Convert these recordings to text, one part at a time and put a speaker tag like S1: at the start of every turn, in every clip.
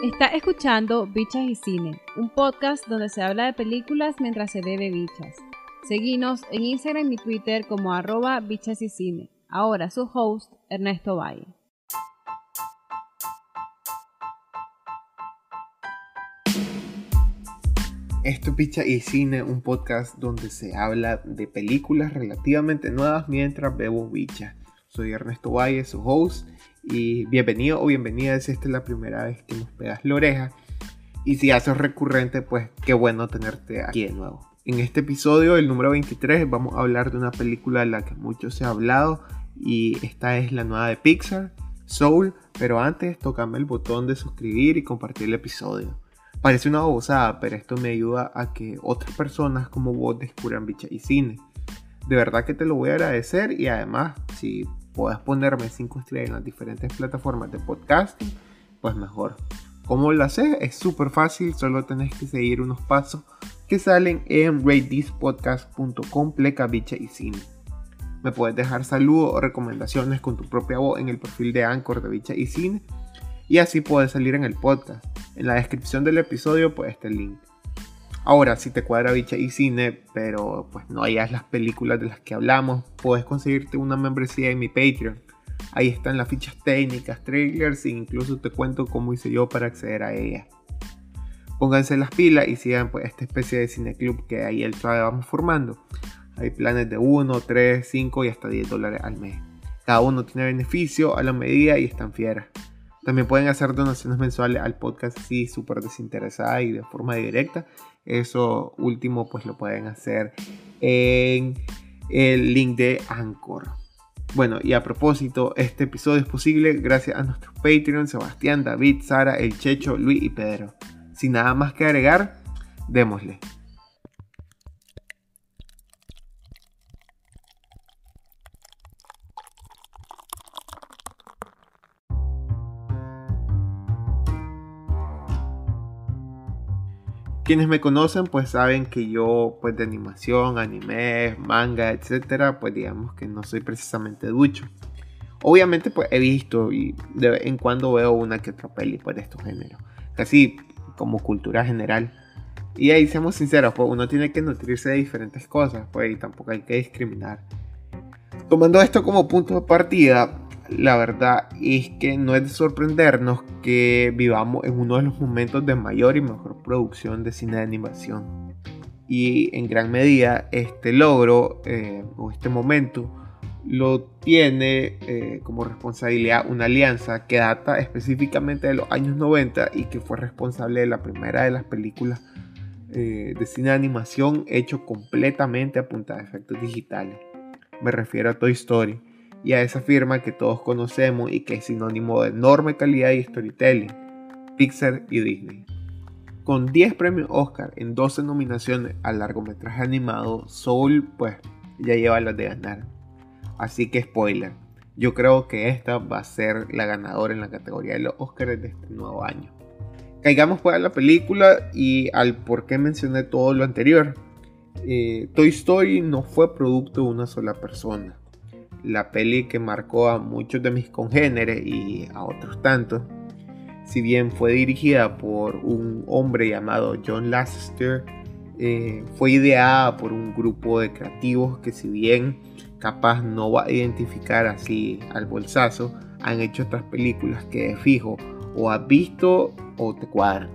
S1: Está escuchando Bichas y Cine, un podcast donde se habla de películas mientras se bebe bichas. Seguinos en Instagram y Twitter como arroba bichas y cine. Ahora su host, Ernesto Valle.
S2: Esto es Bicha y Cine, un podcast donde se habla de películas relativamente nuevas mientras bebo bicha. Soy Ernesto Valle, su host, y bienvenido o bienvenida si esta es la primera vez que nos pegas la oreja. Y si haces recurrente, pues qué bueno tenerte aquí de nuevo. En este episodio, el número 23, vamos a hablar de una película de la que mucho se ha hablado y esta es la nueva de Pixar, Soul, pero antes tocame el botón de suscribir y compartir el episodio. Parece una babosada, pero esto me ayuda a que otras personas como vos descubran bicha y cine. De verdad que te lo voy a agradecer y además si puedes ponerme 5 estrellas en las diferentes plataformas de podcasting, pues mejor. ¿Cómo lo haces? Es súper fácil, solo tenés que seguir unos pasos que salen en ratethispodcast.com pleca y cine. Me puedes dejar saludos o recomendaciones con tu propia voz en el perfil de Anchor de Bicha y Cine y así puedes salir en el podcast. En la descripción del episodio pues está el link. Ahora, si te cuadra bicha y cine, pero pues no hayas las películas de las que hablamos, puedes conseguirte una membresía en mi Patreon. Ahí están las fichas técnicas, trailers e incluso te cuento cómo hice yo para acceder a ellas. Pónganse las pilas y sigan pues, esta especie de cineclub que ahí el trabajo vamos formando. Hay planes de 1, 3, 5 y hasta 10 dólares al mes. Cada uno tiene beneficio a la medida y están fieras. También pueden hacer donaciones mensuales al podcast así súper desinteresada y de forma directa. Eso último pues lo pueden hacer en el link de Anchor. Bueno, y a propósito, este episodio es posible gracias a nuestros Patreon, Sebastián, David, Sara, El Checho, Luis y Pedro. Sin nada más que agregar, démosle. Quienes me conocen pues saben que yo pues de animación, anime, manga, etcétera, pues digamos que no soy precisamente ducho. Obviamente pues he visto y de vez en cuando veo una que otra peli pues de estos géneros. Casi como cultura general. Y ahí seamos sinceros, pues uno tiene que nutrirse de diferentes cosas, pues y tampoco hay que discriminar. Tomando esto como punto de partida, la verdad es que no es de sorprendernos que vivamos en uno de los momentos de mayor y mejor producción de cine de animación. Y en gran medida este logro eh, o este momento lo tiene eh, como responsabilidad una alianza que data específicamente de los años 90 y que fue responsable de la primera de las películas eh, de cine de animación hecho completamente a punta de efectos digitales. Me refiero a Toy Story y a esa firma que todos conocemos y que es sinónimo de enorme calidad y storytelling, Pixar y Disney. Con 10 premios Oscar en 12 nominaciones al largometraje animado, Soul pues ya lleva las de ganar. Así que spoiler, yo creo que esta va a ser la ganadora en la categoría de los Oscars de este nuevo año. Caigamos pues a la película y al por qué mencioné todo lo anterior. Eh, Toy Story no fue producto de una sola persona la peli que marcó a muchos de mis congéneres y a otros tantos. Si bien fue dirigida por un hombre llamado John Lasseter, eh, fue ideada por un grupo de creativos que si bien capaz no va a identificar así al bolsazo, han hecho otras películas que de fijo o has visto o te cuadran.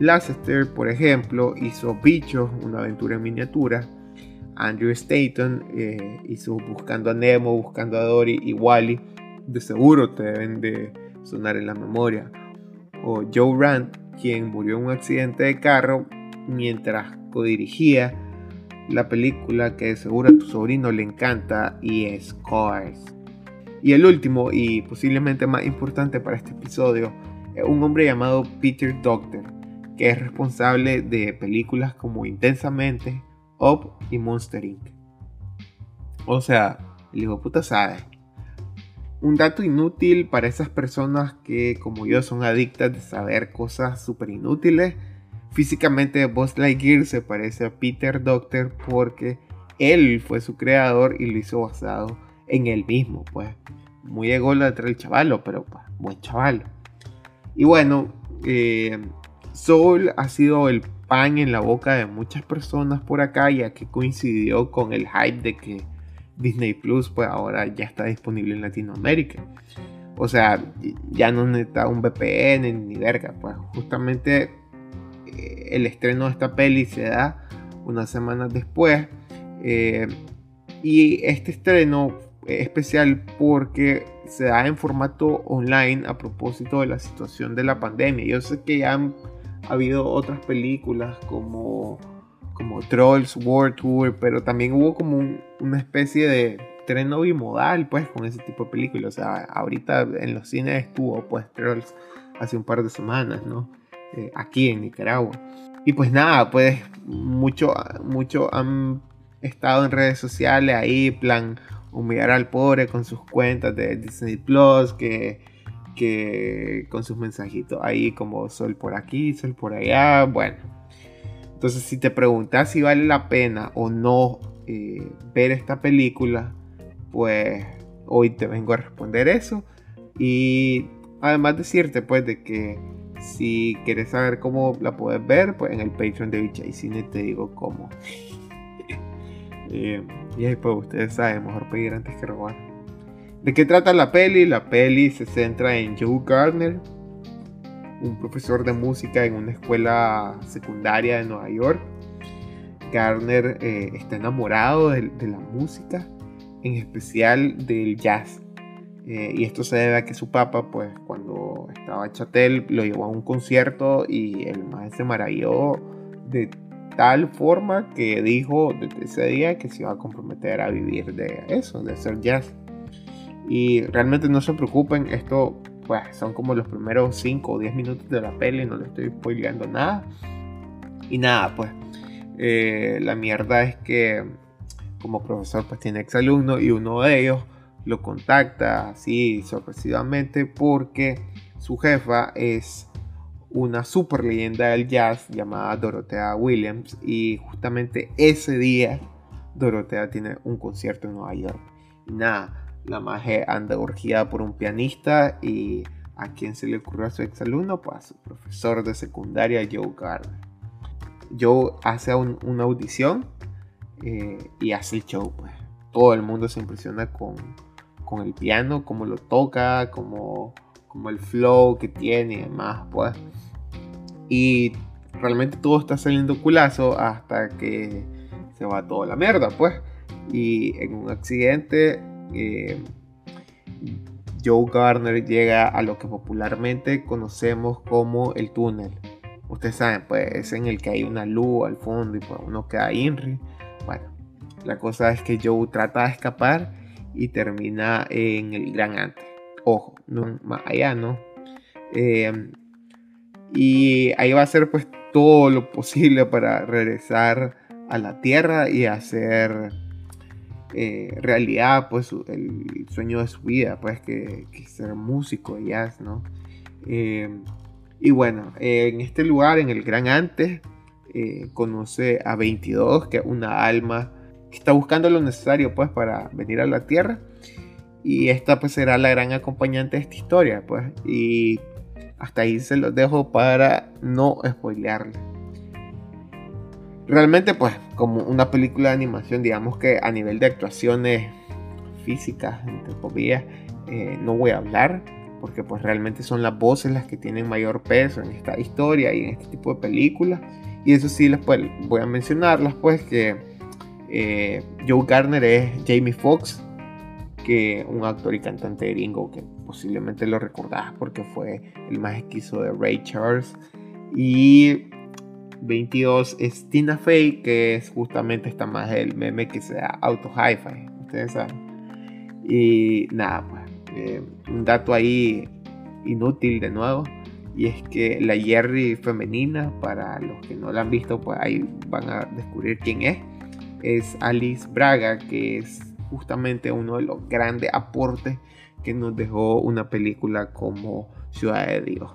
S2: Lasseter, por ejemplo, hizo Bichos, una aventura en miniatura, Andrew Staton eh, hizo Buscando a Nemo, Buscando a Dory y Wally. De seguro te deben de sonar en la memoria. O Joe Rand, quien murió en un accidente de carro mientras codirigía la película que de seguro a tu sobrino le encanta y es Cars. Y el último y posiblemente más importante para este episodio es un hombre llamado Peter Doctor, que es responsable de películas como Intensamente, Up y Monster Inc. O sea, el hijo puta sabe. Un dato inútil para esas personas que, como yo, son adictas de saber cosas súper inútiles. Físicamente, Buzz Lightyear se parece a Peter Doctor porque él fue su creador y lo hizo basado en él mismo, pues. Muy ególatra el chavalo, pero pues, buen chaval. Y bueno, eh, Soul ha sido el en la boca de muchas personas por acá, ya que coincidió con el hype de que Disney Plus pues ahora ya está disponible en Latinoamérica. O sea, ya no necesita un VPN ni verga, pues justamente eh, el estreno de esta peli se da unas semanas después. Eh, y este estreno es especial porque se da en formato online a propósito de la situación de la pandemia. Yo sé que ya habido otras películas como, como Trolls World Tour, pero también hubo como una especie de estreno bimodal pues con ese tipo de películas. O sea, ahorita en los cines estuvo pues Trolls hace un par de semanas, ¿no? Eh, aquí en Nicaragua. Y pues nada, pues mucho, mucho han estado en redes sociales ahí, plan humillar al pobre con sus cuentas de Disney Plus, que, que con sus mensajitos ahí como sol por aquí, sol por allá, bueno. Entonces si te preguntas si vale la pena o no eh, ver esta película, pues hoy te vengo a responder eso. Y además decirte pues de que si quieres saber cómo la puedes ver, pues en el Patreon de Bicha y Cine te digo cómo. Eh, y ahí pues ustedes saben, mejor pedir antes que robar. ¿De qué trata la peli? La peli se centra en Joe Gardner, un profesor de música en una escuela secundaria de Nueva York. Gardner eh, está enamorado de, la música, en especial del jazz. Eh, y esto se debe a que su papá, pues cuando estaba Chatel, lo llevó a un concierto y el maestro se maravilló de tal forma que dijo desde ese día que se iba a comprometer a vivir de eso, de hacer jazz. Y realmente no se preocupen, esto pues son como los primeros 5 o 10 minutos de la peli, no le estoy spoileando nada. Y nada, pues eh, la mierda es que como profesor pues tiene ex alumnos y uno de ellos lo contacta así sorpresivamente porque su jefa es una super leyenda del jazz llamada Dorothea Williams y justamente ese día Dorothea tiene un concierto en Nueva York. Y nada, la magia anda urgida por un pianista y a quien se le ocurrió a su exalumno, pues a su profesor de secundaria Joe Gardner. Joe hace una audición eh, y hace el show, pues. Todo el mundo se impresiona con, con el piano, cómo lo toca, como, como el flow que tiene y demás, pues. Y realmente todo está saliendo culazo hasta que se va toda la mierda, pues. Y en un accidente, eh, Joe Garner llega a lo que popularmente conocemos como el túnel. Ustedes saben, pues es en el que hay una luz al fondo y pues uno queda INRI. Bueno, la cosa es que Joe trata de escapar y termina en el gran antes. Ojo, no más allá, ¿no? Eh, y ahí va a hacer pues todo lo posible para regresar a la tierra y hacer eh, realidad pues el sueño de su vida, pues que, ser músico de jazz, ¿no? Eh, y bueno, en este lugar, en el Gran Antes, conoce a 22, que es una alma está buscando lo necesario pues para venir a la Tierra. Y esta pues será la gran acompañante de esta historia pues. Y hasta ahí se los dejo para no spoilearle. Realmente pues como una película de animación digamos que a nivel de actuaciones físicas entre comillas eh, no voy a hablar porque pues realmente son las voces las que tienen mayor peso en esta historia y en este tipo de películas y eso sí les pues, voy a mencionarlas pues que eh, Joe Garner es Jamie Foxx, que un actor y cantante gringo que posiblemente lo recordás porque fue el más esquizo de Ray Charles. Y 22 es Tina Fey, que es justamente esta más del meme que sea auto hi-fi. Ustedes saben. Y nada, pues eh, un dato ahí inútil de nuevo. Y es que la Jerry femenina, para los que no la han visto, pues ahí van a descubrir quién es es Alice Braga, que es justamente uno de los grandes aportes que nos dejó una película como Ciudad de Dios.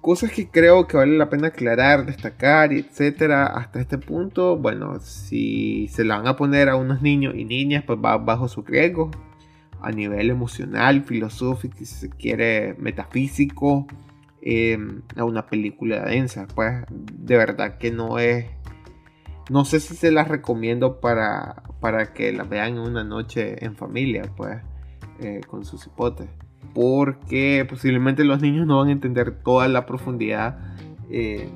S2: Cosas que creo que vale la pena aclarar, destacar, etcétera, hasta este punto. Bueno, si se la van a poner a unos niños y niñas, pues va bajo su riesgo. a nivel emocional, filosófico, si se quiere, metafísico, em, a una película densa. Pues de verdad que no es... No sé si se las recomiendo para, para que la vean una noche en familia, pues, eh, con sus hipotes. Porque posiblemente los niños no van a entender toda la profundidad eh,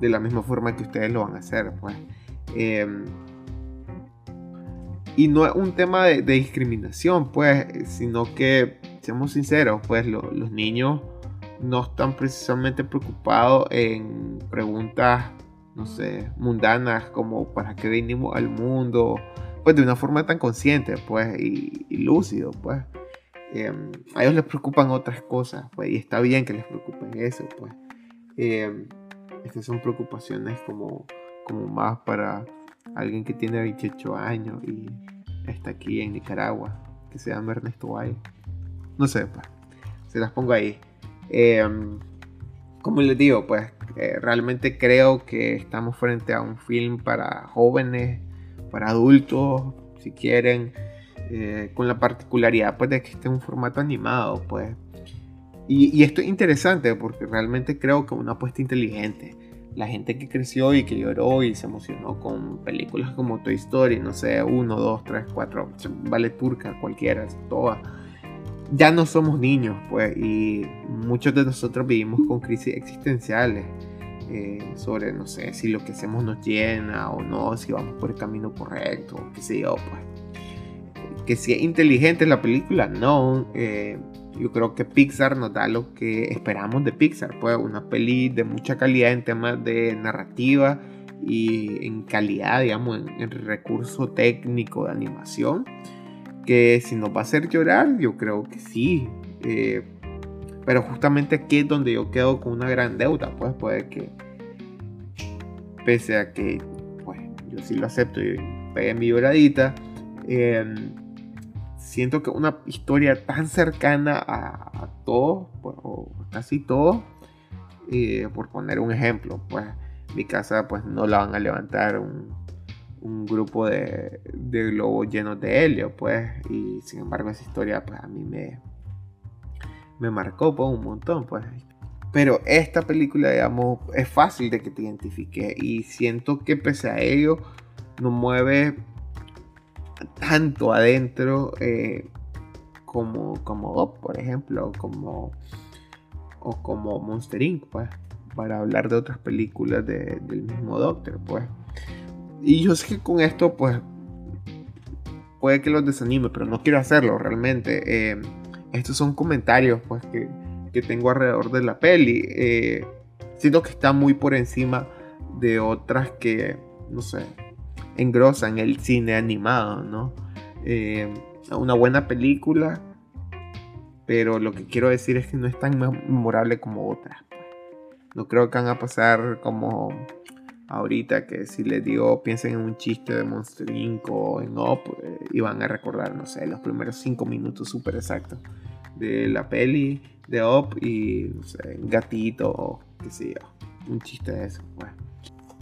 S2: de la misma forma que ustedes lo van a hacer, pues. Em, y no es un tema de, discriminación, pues, sino que, seamos sinceros, pues los niños no están precisamente preocupados en preguntas, no sé, mundanas como para qué venimos al mundo, pues de una forma tan consciente, pues, y, lúcido, pues. Em, a ellos les preocupan otras cosas, pues, y está bien que les preocupen eso, pues. Em, estas son preocupaciones como, como más para alguien que tiene 28 años y está aquí en Nicaragua, que se llama Ernesto Valle. No sé, pues, se las pongo ahí. Em, como les digo, pues eh, realmente creo que estamos frente a un film para jóvenes, para adultos, si quieren, eh, con la particularidad pues, de que esté en un formato animado, pues. Y, esto es interesante porque realmente creo que una apuesta inteligente la gente que creció y que lloró y se emocionó con películas como Toy Story, no sé, 1, 2, 3, 4, vale turca, cualquiera, todas. Ya no somos niños, pues, y muchos de nosotros vivimos con crisis existenciales eh, sobre, no sé, si lo que hacemos nos llena o no, si vamos por el camino correcto, qué sé yo, pues. Que si es inteligente la película, no. Eh, yo creo que Pixar nos da lo que esperamos de Pixar, pues una peli de mucha calidad en temas de narrativa y en calidad, digamos, en, recurso técnico de animación, que si nos va a hacer llorar, yo creo que sí. Eh, pero justamente aquí es donde yo quedo con una gran deuda, pues puede que, pese a que, pues yo sí lo acepto y pegué mi lloradita, eh, siento que una historia tan cercana a, todo, pues, o casi todo, eh, por poner un ejemplo, pues mi casa pues no la van a levantar un, grupo de, globos llenos de helio, pues, y sin embargo esa historia pues a mí me, me marcó pues, un montón, pues. Pero esta película, digamos, es fácil de que te identifique y siento que pese a ello nos mueve tanto adentro eh, como, como por ejemplo, como, o como Monster Inc., pues, para hablar de otras películas del mismo Doctor, pues. Y yo sé que con esto, pues, puede que los desanime, pero no quiero hacerlo realmente. Eh, estos son comentarios, pues, que, que, tengo alrededor de la peli. Eh, siento que está muy por encima de otras que, no sé, engrosan el cine animado, ¿no? Eh, una buena película, pero lo que quiero decir es que no es tan memorable como otras. Pues. No creo que van a pasar como ahorita que si les digo piensen en un chiste de Monster Inc. o en Up eh, y van a recordar, no sé, los primeros 5 minutos súper exactos de la peli de Up y, no sé, un gatito o qué sé yo, un chiste de eso. Pues.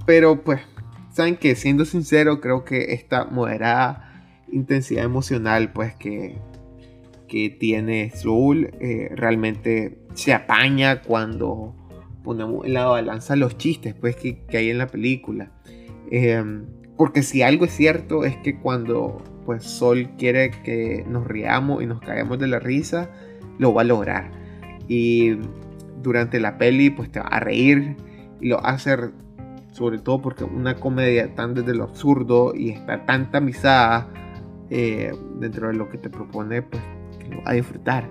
S2: Pero pues saben que siendo sincero, creo que esta moderada intensidad emocional, pues que, que tiene Soul, eh, realmente se apaña cuando ponemos en la balanza los chistes, pues que, hay en la película. Em, porque si algo es cierto es que cuando pues Sol quiere que nos riamos y nos caigamos de la risa, lo va a lograr. Y durante la peli pues te va a reír y lo va a hacer sobre todo porque una comedia tan desde lo absurdo y está tan tamizada eh, dentro de lo que te propone, pues que lo va a disfrutar.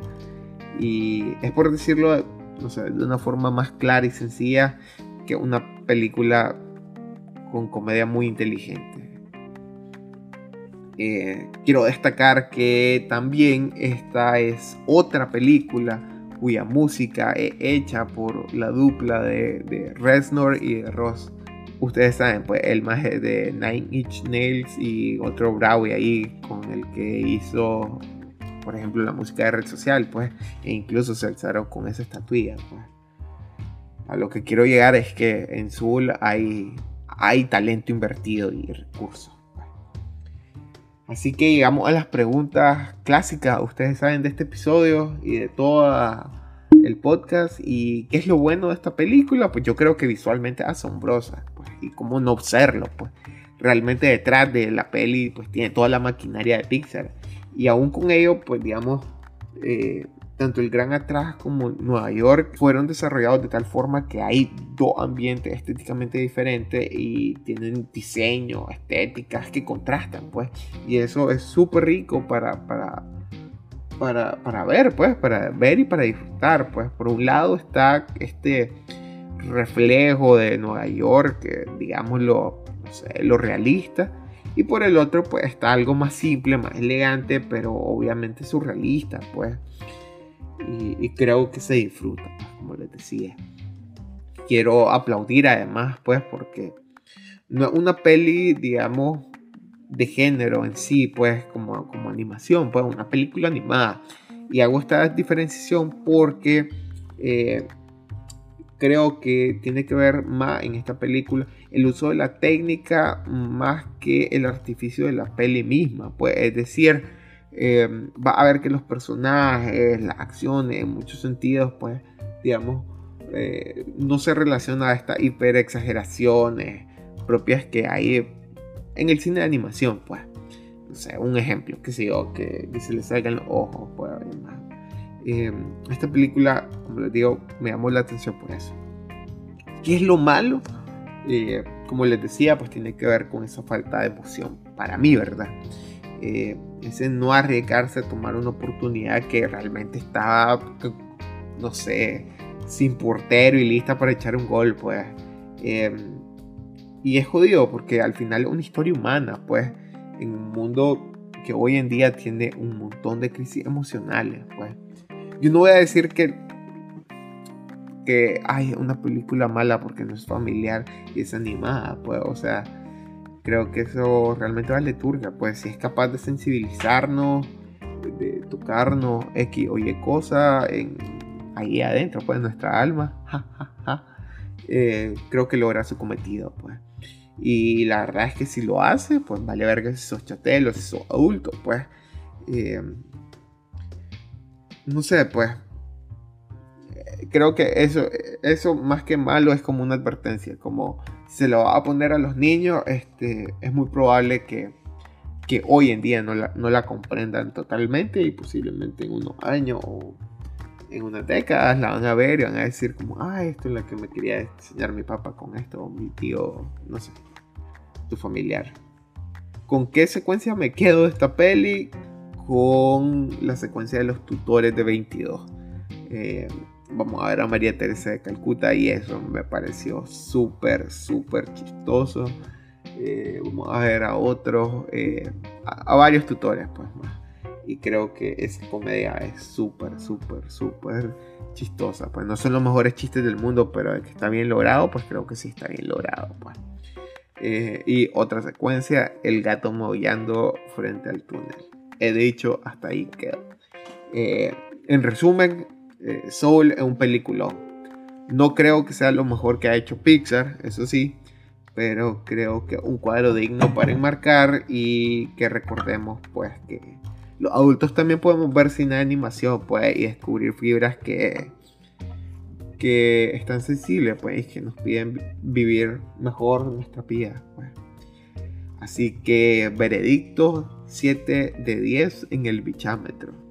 S2: Y es por decirlo de una forma más clara y sencilla que una película con comedia muy inteligente. Eh, quiero destacar que también esta es otra película cuya música es hecha por la dupla de, de Reznor y de Ross ustedes saben, pues el más de Nine Inch Nails y otro Browy ahí con el que hizo, por ejemplo, la música de red social, pues, e incluso se alzaron con esa estatuilla, pues. A lo que quiero llegar es que en Zul hay, hay talento invertido y recursos. Pues. Así que llegamos a las preguntas clásicas, ustedes saben, de este episodio y de todo el podcast. ¿Y qué es lo bueno de esta película? Pues yo creo que visualmente asombrosa. Pues, y cómo no serlo, pues. Realmente detrás de la peli, pues tiene toda la maquinaria de Pixar. Y aún con ello, pues digamos, eh, tanto el Gran Atrás como Nueva York fueron desarrollados de tal forma que hay dos ambientes estéticamente diferentes y tienen diseño, estéticas que contrastan, pues. Y eso es súper rico para, para, para, ver, pues, para ver y para disfrutar, pues. Por un lado está este reflejo de Nueva York, digamos lo, lo realista. Y por el otro, pues está algo más simple, más elegante, pero obviamente surrealista, pues y, creo que se disfruta, pues, como les decía. Quiero aplaudir además, pues, porque no es una peli, digamos, de género en sí, pues, como, como animación, pues, una película animada. Y hago esta diferenciación porque eh, creo que tiene que ver más en esta película el uso de la técnica más que el artificio de la peli misma, pues, es decir, Em, va a ver que los personajes, las acciones, en muchos sentidos, pues, digamos, eh, no se relaciona a estas hiper exageraciones propias que hay en el cine de animación, pues. No sé, un ejemplo, que sé yo, que, se le salgan los ojos, pues, eh, esta película, como les digo, me llamó la atención por eso. ¿Qué es lo malo? Eh, como les decía, pues tiene que ver con esa falta de emoción, para mí, ¿verdad? Eh, ese no arriesgarse a tomar una oportunidad que realmente estaba, no sé, sin portero y lista para echar un gol, pues. Em, y es jodido porque al final es una historia humana, pues, en un mundo que hoy en día tiene un montón de crisis emocionales, pues. Yo no voy a decir que que hay una película mala porque no es familiar y es animada, pues, o sea, creo que eso realmente vale turga, pues si es capaz de sensibilizarnos, de, tocarnos X o Y cosa en, ahí adentro, pues nuestra alma, eh, creo que logra su cometido, pues. Y la verdad es que si lo hace, pues vale verga si sos chatelo, si sos adulto, pues. Eh, no sé, pues creo que eso, eso más que malo es como una advertencia, como se lo va a poner a los niños, este, es muy probable que, que hoy en día no la, no la, comprendan totalmente y posiblemente en unos años o en unas décadas la van a ver y van a decir como, ah, esto es lo que me quería enseñar mi papá con esto, o mi tío, no sé, tu familiar. ¿Con qué secuencia me quedo esta peli? Con la secuencia de los tutores de 22. Eh, vamos a ver a María Teresa de Calcuta y eso me pareció súper, súper chistoso. Eh, vamos a ver a otros, eh, a, varios tutores, pues más. Y creo que esa comedia es súper, súper, súper chistosa. Pues no son los mejores chistes del mundo, pero el que está bien logrado, pues creo que sí está bien logrado, pues. Eh, y otra secuencia, el gato maullando frente al túnel. He dicho, hasta ahí quedó. en resumen, eh, Soul es un peliculón. No creo que sea lo mejor que ha hecho Pixar, eso sí, pero creo que un cuadro digno para enmarcar y que recordemos pues que los adultos también podemos ver cine de animación pues y descubrir fibras que que están sensibles pues y que nos piden vivir mejor nuestra vida pues. Así que veredicto 7 de 10 en el bichámetro.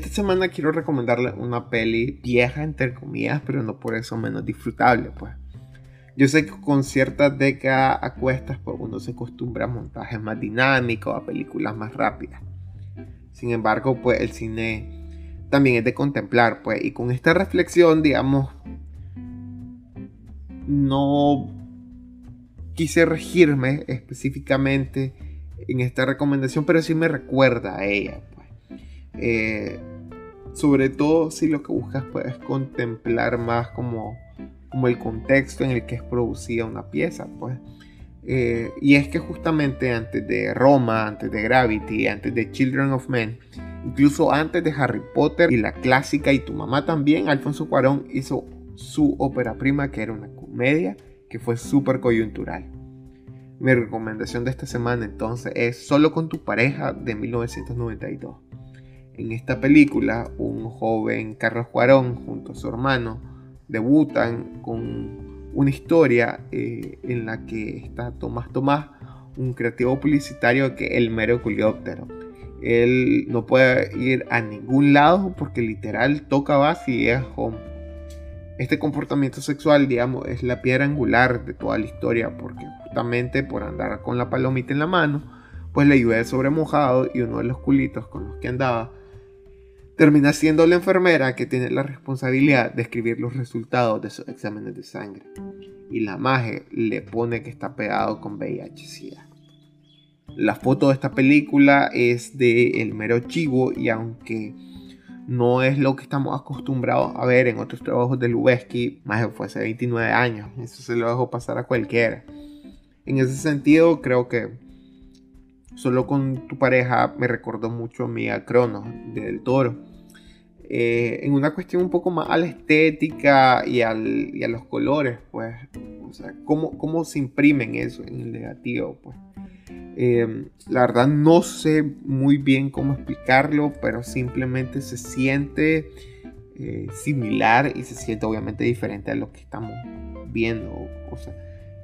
S2: Esta semana quiero recomendarle una peli vieja, entre comillas, pero no por eso menos disfrutable, pues. Yo sé que con ciertas décadas a cuestas, pues uno se acostumbra a montajes más dinámicos, a películas más rápidas. Sin embargo, pues el cine también es de contemplar, pues. Y con esta reflexión, digamos, no quise regirme específicamente en esta recomendación, pero sí me recuerda a ella. Eh, sobre todo si lo que buscas puedes contemplar más como, como el contexto en el que es producida una pieza, pues. Eh, y es que justamente antes de Roma, antes de Gravity, antes de Children of Men, incluso antes de Harry Potter y la clásica y tu mamá también, Alfonso Cuarón hizo su ópera prima que era una comedia que fue súper coyuntural. Mi recomendación de esta semana entonces es Solo con tu pareja de 1992. En esta película, un joven Carlos Cuarón junto a su hermano debutan con una historia eh, en la que está Tomás Tomás, un creativo publicitario que el mero culióptero. Él no puede ir a ningún lado porque literal toca base y es home. Este comportamiento sexual, digamos, es la piedra angular de toda la historia porque justamente por andar con la palomita en la mano, pues le llueve sobre mojado y uno de los culitos con los que andaba termina siendo la enfermera que tiene la responsabilidad de escribir los resultados de sus exámenes de sangre. Y la maje le pone que está pegado con VIH-Sida. La foto de esta película es de El Mero Chivo y aunque no es lo que estamos acostumbrados a ver en otros trabajos de Lubeski, más fue hace 29 años, eso se lo dejo pasar a cualquiera. En ese sentido, creo que solo con tu pareja me recordó mucho a mi a Cronos del Toro eh, en una cuestión un poco más a la estética y, a los colores, pues, o sea, cómo, cómo se imprimen eso en el negativo, pues. Eh, la verdad no sé muy bien cómo explicarlo, pero simplemente se siente eh, similar y se siente obviamente diferente a lo que estamos viendo. O sea,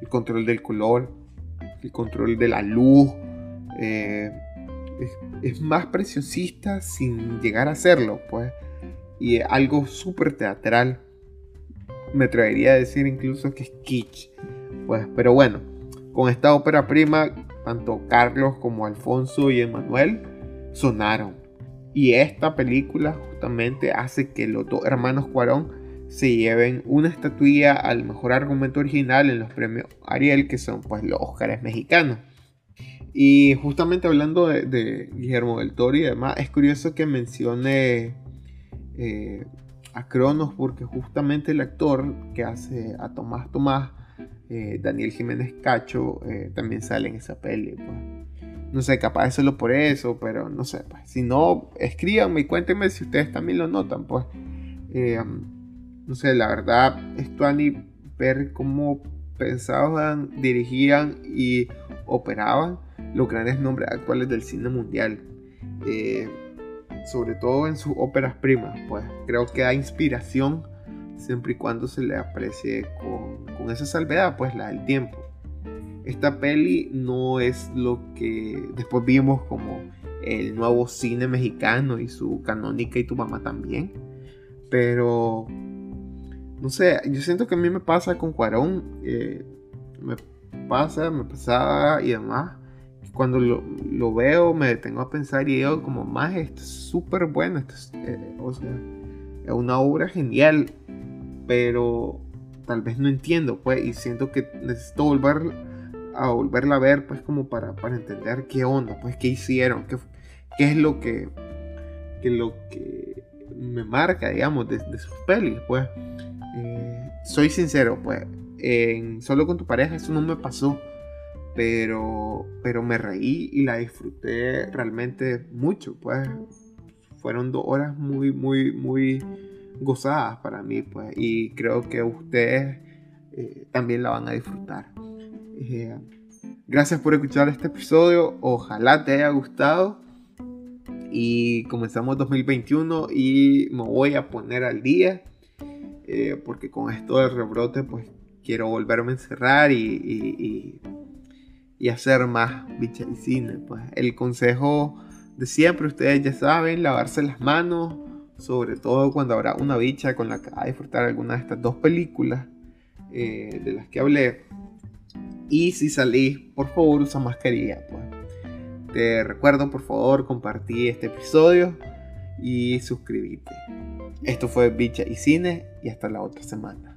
S2: el control del color, el control de la luz. es, más preciosista sin llegar a serlo, pues y algo súper teatral. Me atrevería a decir incluso que es kitsch. Pues, pero bueno, con esta ópera prima, tanto Carlos como Alfonso y Emanuel sonaron. Y esta película justamente hace que los dos hermanos Cuarón se lleven una estatuilla al mejor argumento original en los premios Ariel, que son pues los Óscares mexicanos. Y justamente hablando de, de Guillermo del Toro y demás, es curioso que mencione eh, a Cronos porque justamente el actor que hace a Tomás Tomás, eh, Daniel Jiménez Cacho, eh, también sale en esa peli. Pues. No sé, capaz solo por eso, pero no sé. Pues. Si no, escríbanme y cuéntenme si ustedes también lo notan. Pues, no sé, la verdad, esto a ni ver cómo pensaban, dirigían y operaban los grandes nombres actuales del cine mundial. Eh, sobre todo en sus óperas primas, pues creo que da inspiración siempre y cuando se le aprecie con, esa salvedad, pues la del tiempo. Esta peli no es lo que después vimos como el nuevo cine mexicano y su canónica y tu mamá también, pero no sé, yo siento que a mí me pasa con Cuarón, eh, me pasa, me pasaba y demás cuando lo, veo me detengo a pensar y digo como, más, esto es súper bueno, esto es, eh, o sea, es una obra genial, pero tal vez no entiendo, pues, y siento que necesito volver a volverla a ver, pues, como para, para entender qué onda, pues, qué hicieron, qué, qué es lo que, que, lo que me marca, digamos, de, sus pelis, pues. Eh, soy sincero, pues, en Solo con tu pareja eso no me pasó pero, pero me reí y la disfruté realmente mucho, pues fueron dos horas muy, muy, muy gozadas para mí, pues, y creo que ustedes eh, también la van a disfrutar. Eh, gracias por escuchar este episodio, ojalá te haya gustado y comenzamos 2021 y me voy a poner al día eh, porque con esto del rebrote pues quiero volverme a encerrar y y hacer más bicha y cine. Pues el consejo de siempre, ustedes ya saben, lavarse las manos, sobre todo cuando habrá una bicha con la que va a disfrutar alguna de estas dos películas eh, de las que hablé. Y si salís, por favor, usa mascarilla. Pues. Te recuerdo, por favor, compartir este episodio y suscribirte. Esto fue Bicha y Cine y hasta la otra semana.